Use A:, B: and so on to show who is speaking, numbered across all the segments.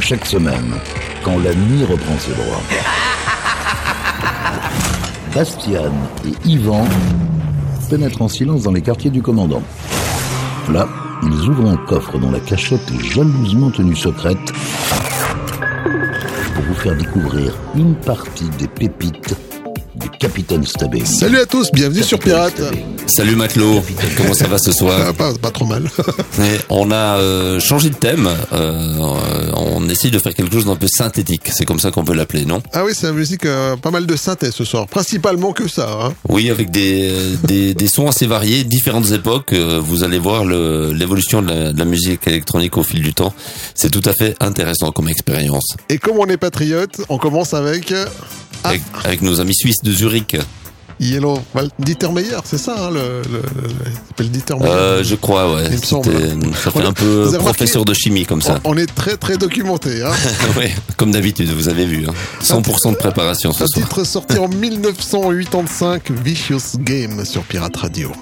A: chaque semaine, quand la nuit reprend ses droits. Bastian et Yvan pénètrent en silence dans les quartiers du commandant. Là, ils ouvrent un coffre dont la cachette est jalousement tenue secrète pour vous faire découvrir une partie des pépites Capitaine Stabé.
B: Salut à tous, bienvenue sur Pirate.
C: Salut matelot, comment ça va ce soir
B: Ah, pas, pas trop mal.
C: On a euh, changé de thème, euh, on essaye de faire quelque chose d'un peu synthétique, c'est comme ça qu'on peut l'appeler, non?
B: Ah oui, c'est la musique, euh, pas mal de synthèse ce soir. Principalement que ça. Hein.
C: Oui, avec des, des, des sons assez variés, différentes époques, euh, vous allez voir l'évolution de, la- de la musique électronique au fil du temps, c'est tout à fait intéressant comme expérience.
B: Et comme on est patriote, on commence avec Ah.
C: Avec, nos amis suisses de Zurich,
B: Yellow Val- Dieter Meyer, c'est ça, hein, le, Dieter Meyer.
C: euh, je crois, ouais,
B: Il me semble.
C: C'était- ça fait
B: On
C: un peu professeur de chimie comme ça.
B: on, on est très très documenté. Hein.
C: ouais, comme d'habitude, vous avez vu, hein. 100% de préparation ce
B: Un
C: soir.
B: titre sorti en 1985, Vicious Game sur Pirate Radio.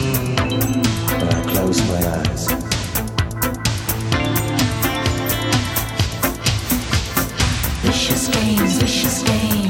D: But I closed my eyes.
E: Vicious games, vicious games.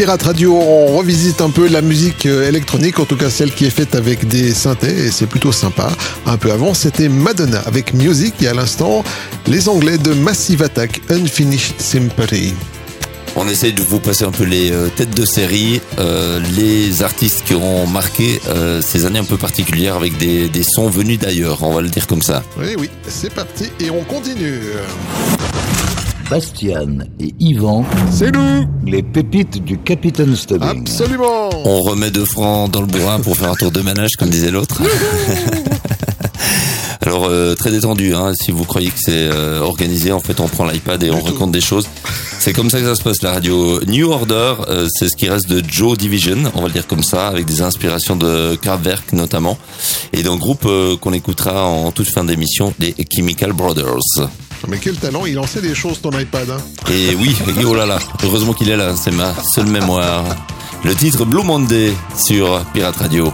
B: Pirate Radio, on revisite un peu la musique euh, électronique, en tout cas celle qui est faite avec des synthés, et c'est plutôt sympa. Un peu avant, c'était Madonna avec Music, et à l'instant, les Anglais de Massive Attack, Unfinished Sympathy.
F: On essaye de vous passer un peu les euh, têtes de série, euh, les artistes qui ont marqué euh, ces années un peu particulières avec des, des sons venus d'ailleurs, on va le dire comme ça.
B: Oui, oui, c'est parti, et on continue.
G: Bastian et Yvan,
B: C'est nous
G: les pépites du Capitaine Stubbing.
B: Absolument
F: On remet deux francs dans le bourrin pour faire un tour de ménage, comme disait l'autre. Alors euh, très détendu, hein, si vous croyez que c'est euh, organisé, en fait on prend l'iPad et on raconte des choses. C'est comme ça que ça se passe la radio. New Order, euh, c'est ce qui reste de Joe Division, on va le dire comme ça, avec des inspirations de Kraftwerk notamment, et d'un groupe euh, qu'on écoutera en toute fin d'émission, les Chemical Brothers.
B: Mais quel talent, il en sait des choses ton iPad. Hein.
F: Et oui, et oh là là, heureusement qu'il est là, c'est ma seule mémoire. Le titre Blue Monday sur Pirate Radio.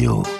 G: Radio.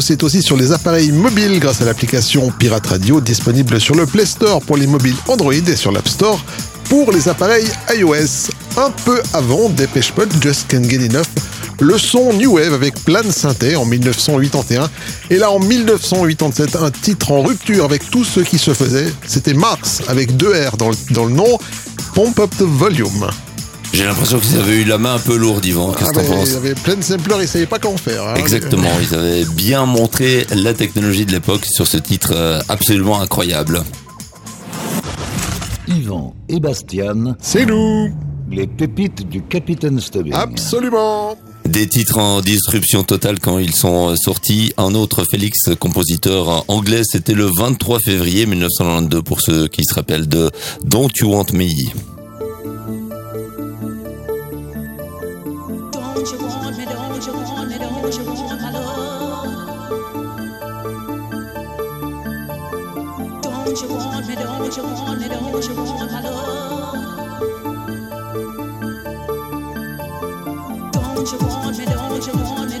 B: C'est aussi sur les appareils mobiles grâce à l'application Pirate Radio disponible sur le Play Store pour les mobiles Android et sur l'App Store pour les appareils iOS. Un peu avant Dépêche Mode, Just Can't Get Enough, le son New Wave avec de synthé en 1981. Et là, en 1987, un titre en rupture avec tout ce qui se faisait. C'était Mars avec deux R dans le, dans le nom, Pump Up the Volume.
C: J'ai l'impression qu'ils avaient eu la main un peu lourde, Yvan. Qu'est-ce
B: Ah,
C: que t'en
B: mais
C: penses
B: il y avait plein de samplers, ils savaient pas comment faire. hein.
C: Exactement, ils avaient bien montré la technologie de l'époque sur ce titre euh, absolument incroyable.
A: Yvan et Bastian,
B: C'est nous
A: les pépites du Capitaine Stubbing.
B: Absolument
C: Des titres en disruption totale quand ils sont euh, sortis. Un autre Félix, compositeur euh, anglais, c'était le 23 février 1992 pour ceux qui se rappellent de Don't You Want Me.
H: Don't you want me, don't you want me,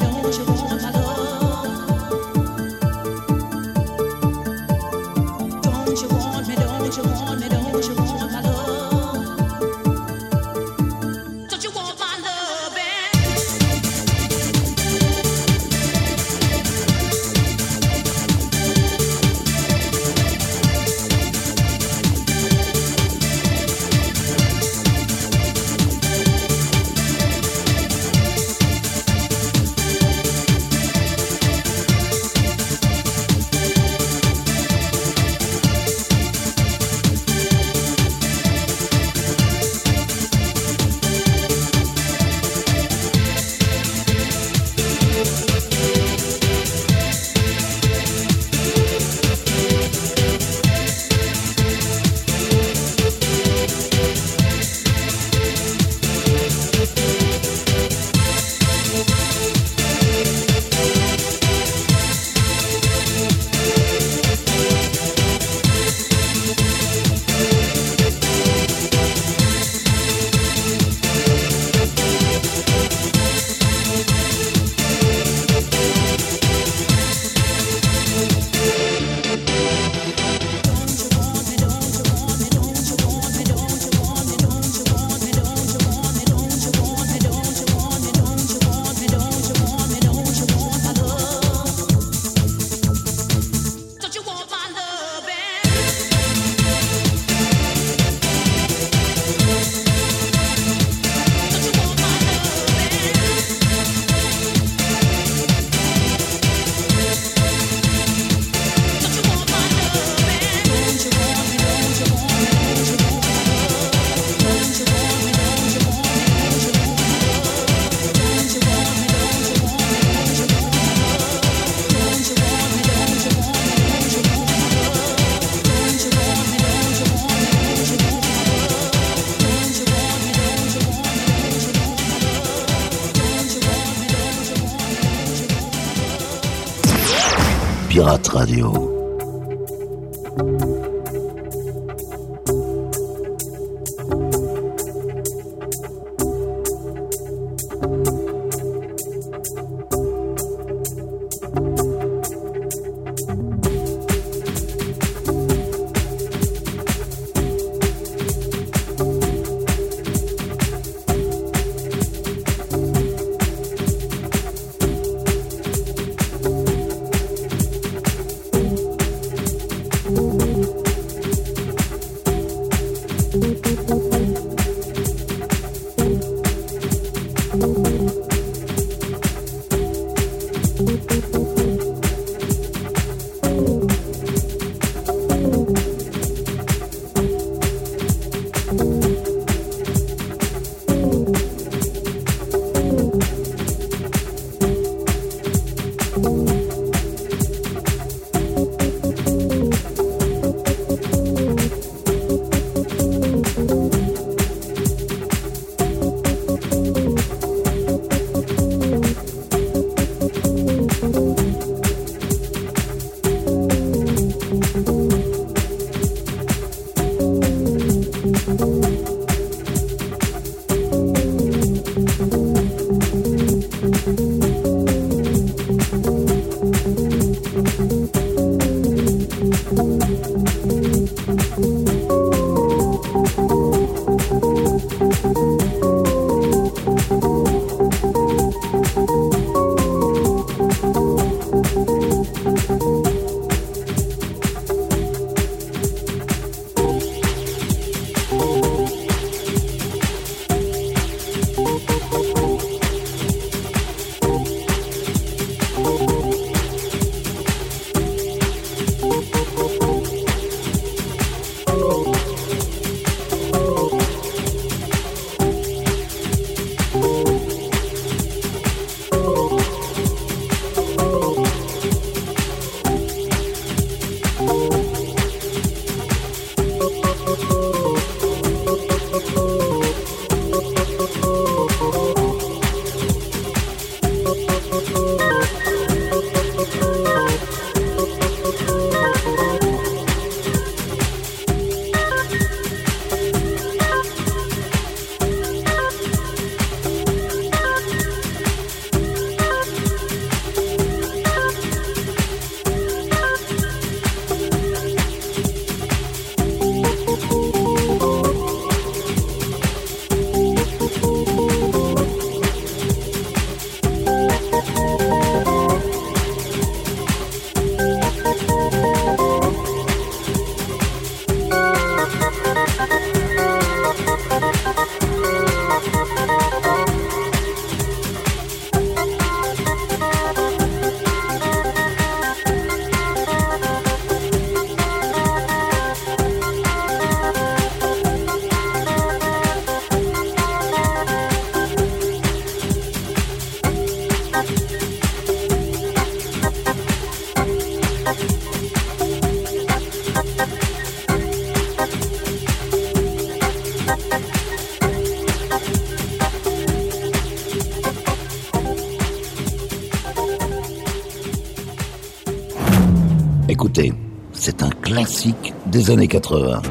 A: des années 80.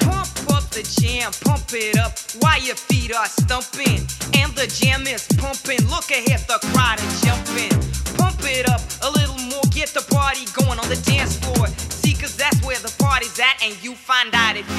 I: Pump up the jam, pump it up while your feet are stumping. And the jam is pumping. Look ahead, the crowd is jumping. Find out if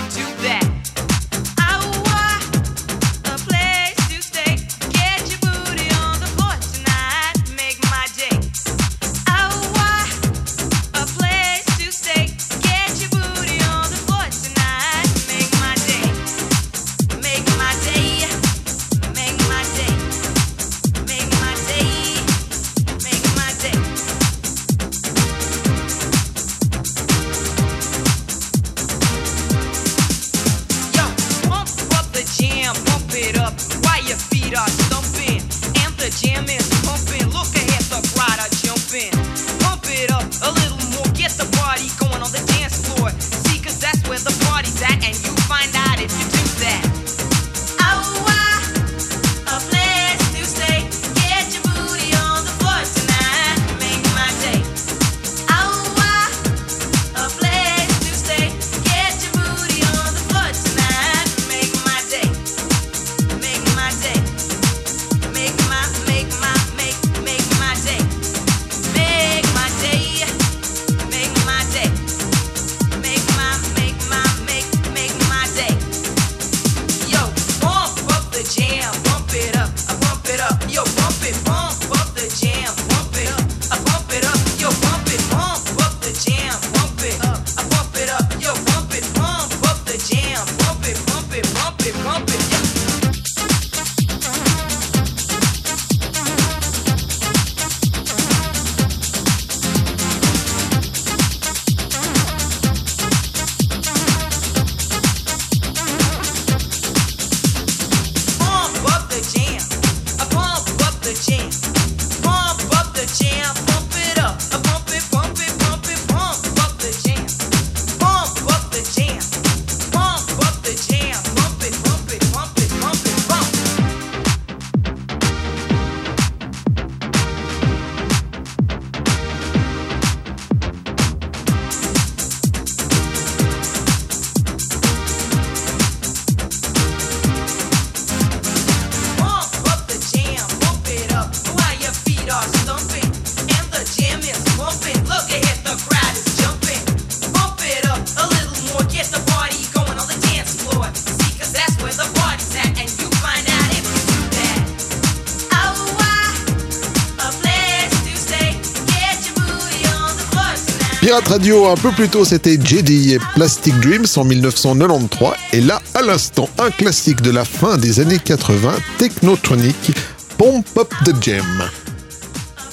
B: Radio, un peu plus tôt, c'était JD et Plastic Dreams en 1993. Et là, à l'instant, un classique de la fin des années 80, Technotronic, Pump Up the Jam.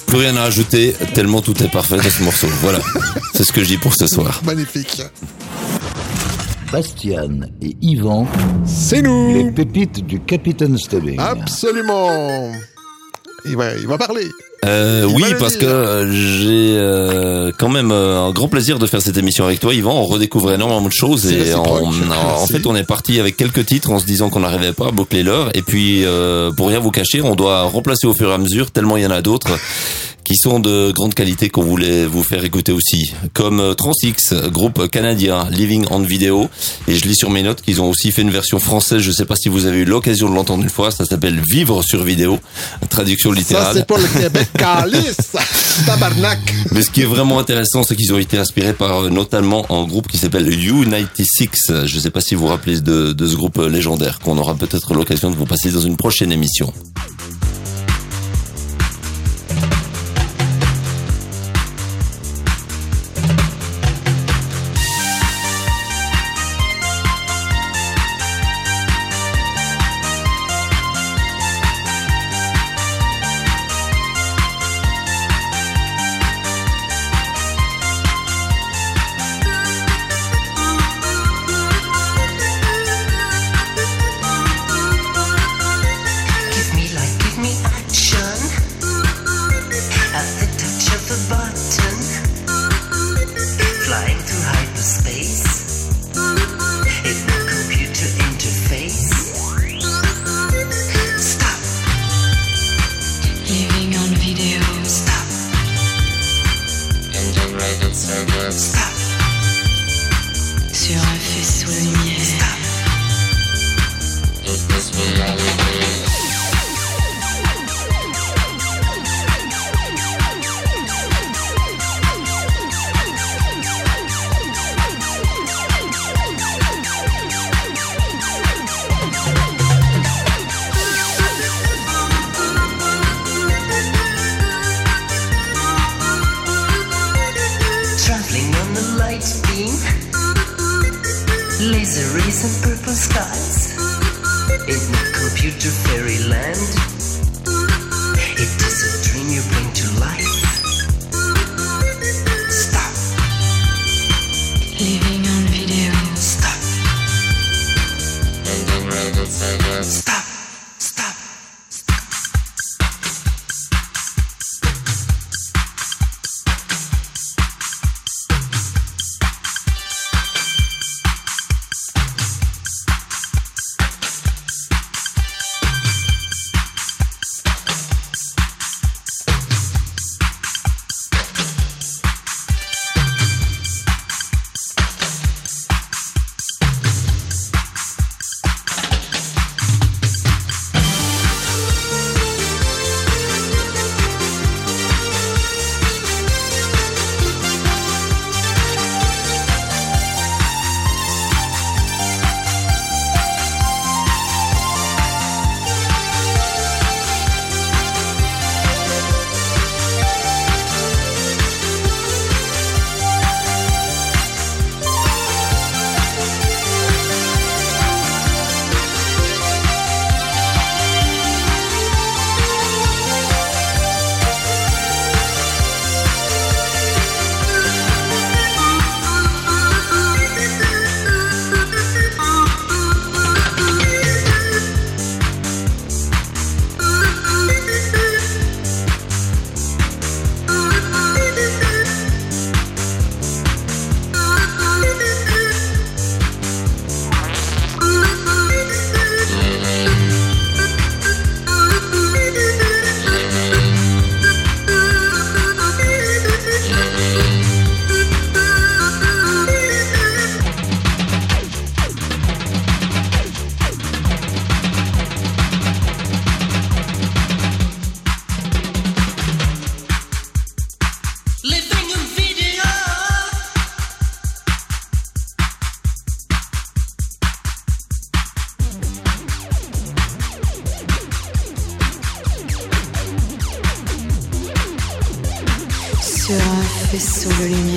C: Plus rien à ajouter, tellement tout est parfait dans ce morceau. Voilà, c'est ce que je dis pour ce soir.
B: Magnifique.
A: Bastian et Yvan,
B: C'est
A: les
B: nous
A: pépites du Capitaine Stubbing.
B: Absolument il va, il va parler.
C: Euh, oui, parce que euh, j'ai euh, quand même euh, un grand plaisir de faire cette émission avec toi, Yvan. On redécouvre énormément de choses et on, en fait, on est parti avec quelques titres en se disant qu'on n'arrivait pas à boucler l'heure. Et puis, euh, pour rien vous cacher, on doit remplacer au fur et à mesure tellement il y en a d'autres qui sont de grande qualité qu'on voulait vous faire écouter aussi, comme euh, Transix, groupe canadien, Living on Video. Et je lis sur mes notes qu'ils ont aussi fait une version française. Je sais pas si vous avez eu l'occasion de l'entendre une fois. Ça s'appelle Vivre sur vidéo, traduction
B: Ça,
C: littérale.
B: c'est pour le Québec. Calice Tabarnak
C: Mais ce qui est vraiment intéressant, c'est qu'ils ont été inspirés par euh, notamment un groupe qui s'appelle U96. Je ne sais pas si vous vous rappelez de, de ce groupe euh, légendaire, qu'on aura peut-être l'occasion de vous passer dans une prochaine émission.
J: Living on video.
K: Stop. Stop.
J: sur le lumière.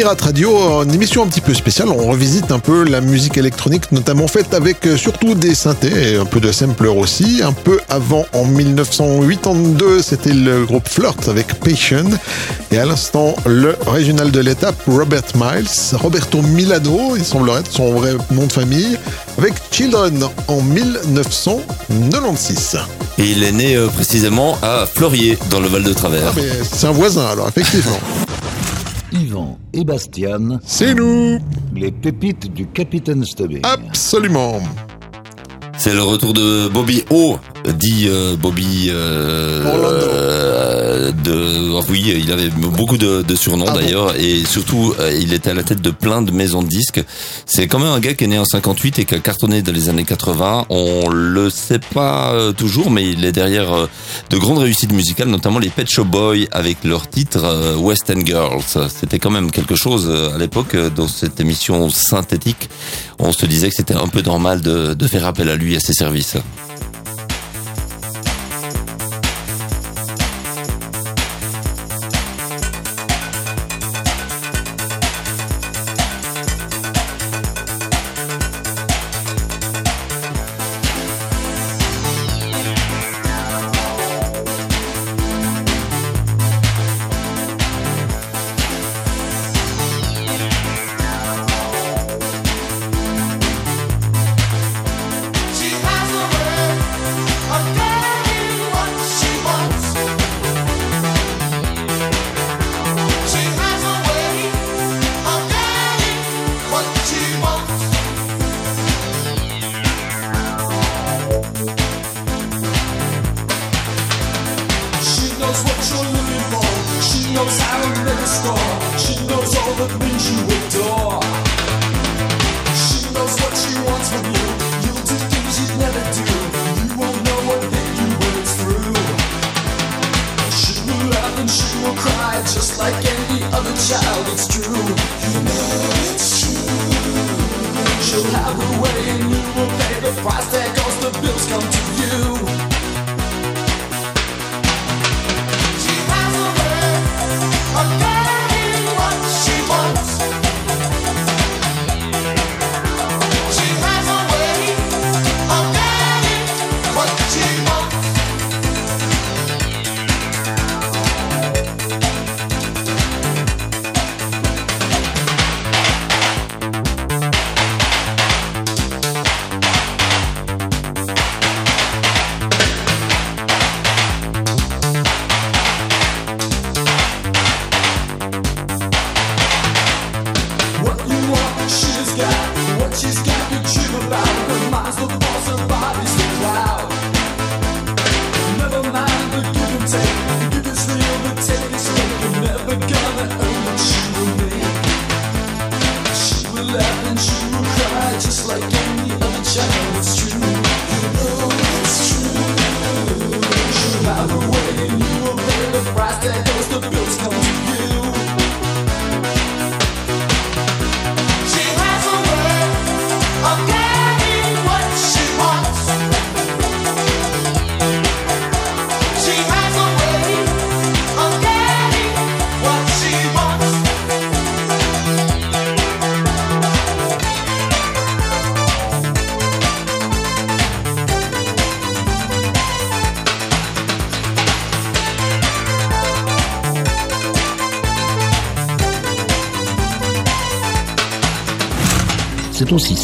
B: Pirate Radio, une émission un petit peu spéciale. On revisite un peu la musique électronique, notamment faite avec euh, surtout des synthés et un peu de sampler aussi. Un peu avant, en 1982, c'était le groupe Flirt avec Patient. Et à l'instant, le régional de l'étape, Robert Miles, Roberto Milano, il semblerait être son vrai nom de famille, avec Children en 1996.
C: Et il est né euh, précisément à Fleurier, dans le Val de Travers.
B: Ah, c'est un voisin alors, effectivement.
A: Et Bastian,
B: C'est nous.
A: Les pépites du Capitaine Stubbing.
B: Absolument.
C: C'est le retour de Bobby O, dit euh, Bobby. euh, euh, de, oh oui, il avait beaucoup de, de surnoms
B: Ah bon
C: d'ailleurs, et surtout, euh, il était à la tête de plein de maisons de disques. C'est quand même un gars qui est né en 58 et qui a cartonné dans les années 80. On le sait pas toujours, mais il est derrière de grandes réussites musicales, notamment les Pet Shop Boys avec leur titre West End Girls. C'était quand même quelque chose à l'époque dans cette émission synthétique. On se disait que c'était un peu normal de, de faire appel à lui à ses services.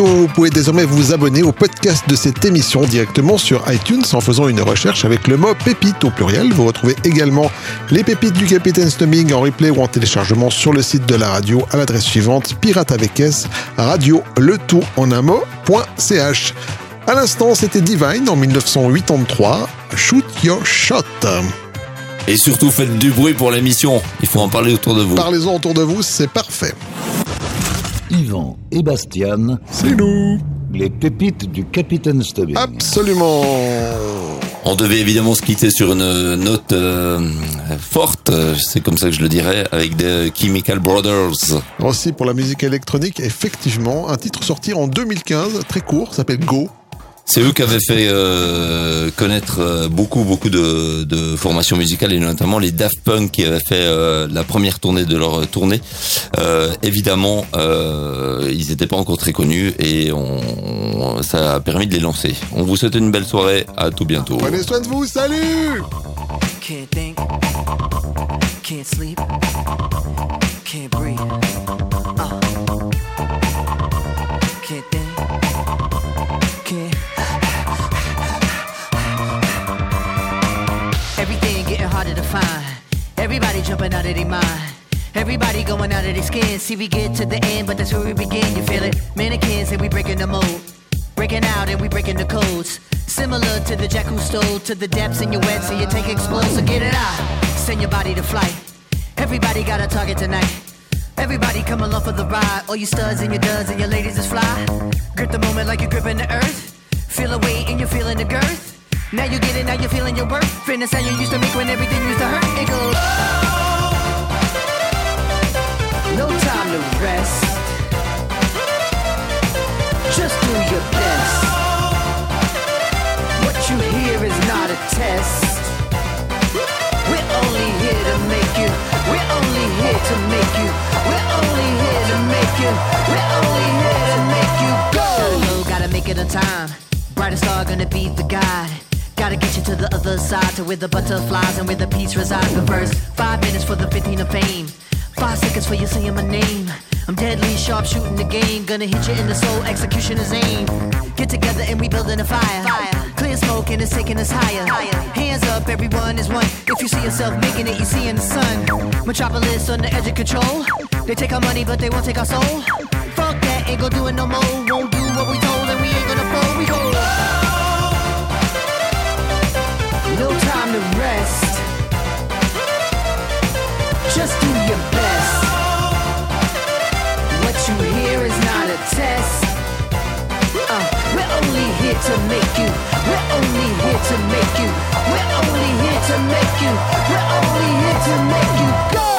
B: Radio, vous pouvez désormais vous abonner au podcast de cette émission directement sur iTunes en faisant une recherche avec le mot pépite au pluriel. Vous retrouvez également les pépites du Capitaine Stubbing en replay ou en téléchargement sur le site de la radio à l'adresse suivante pirate avec S radio le tout en un mot.ch. À l'instant, c'était Divine en 1983. Shoot your shot.
C: Et surtout, faites du bruit pour l'émission. Il faut en parler autour de vous.
B: Parlez-en autour de vous, c'est parfait.
A: Yvan et Bastian,
B: C'est nous.
A: les pépites du Capitaine Stubbing.
B: Absolument.
C: On devait évidemment se quitter sur une note euh, forte, c'est comme ça que je le dirais, avec des Chemical Brothers.
B: Aussi pour la musique électronique, effectivement, un titre sorti en 2015, très court, s'appelle Go.
C: C'est eux qui avaient fait euh, connaître euh, beaucoup beaucoup de, de formations musicales et notamment les Daft Punk qui avaient fait euh, la première tournée de leur tournée. Euh, évidemment, euh, ils n'étaient pas encore très connus et on, ça a permis de les lancer. On vous souhaite une belle soirée, à tout bientôt.
B: Prenez soin de vous, salut
K: Can't think, can't sleep, can't breathe. Uh. Can't think, can't. Harder to find. Everybody jumping out of their mind. Everybody going out of their skin. See, we get to the end, but that's where we begin. You feel it? Mannequins and we breaking the mold. Breaking out and we breaking the codes. Similar to the jack who stole to the depths in your wet, so you take explode, so get it out. Send your body to flight. Everybody got a target tonight. Everybody come along for the ride. All you studs and your duds and your ladies is fly. Grip the moment like you're gripping the earth. Feel a weight and you're feeling the girth. Now you get it, now you're feeling your worth. Fitness how you used to make when everything used to hurt. It goes. No time to rest. Just do your best. What you hear is not a test. We're only here to make you. We're only here to make you. We're only here to make you. We're only here to make you go. Gotta go, gotta make it on time. Brightest star gonna be the guide. Gotta get you to the other side, to where the butterflies and where the peace resides. But first, five minutes for the 15 of fame. Five seconds for you saying my name. I'm deadly sharp shooting the game. Gonna hit you in the soul, execution is aim. Get together and we building a fire. Clear smoke and it's taking us higher. Hands up, everyone is one. If you see yourself making it, you see in the sun. Metropolis on the edge of control. They take our money, but they won't take our soul. Fuck that, ain't gonna do it no more. Won't do what we told, and we ain't gonna fold. We go. No time to rest. Just do your best. What you hear is not a test. Uh, we're only here to make you. We're only here to make you. We're only here to make you. We're only here to make you go.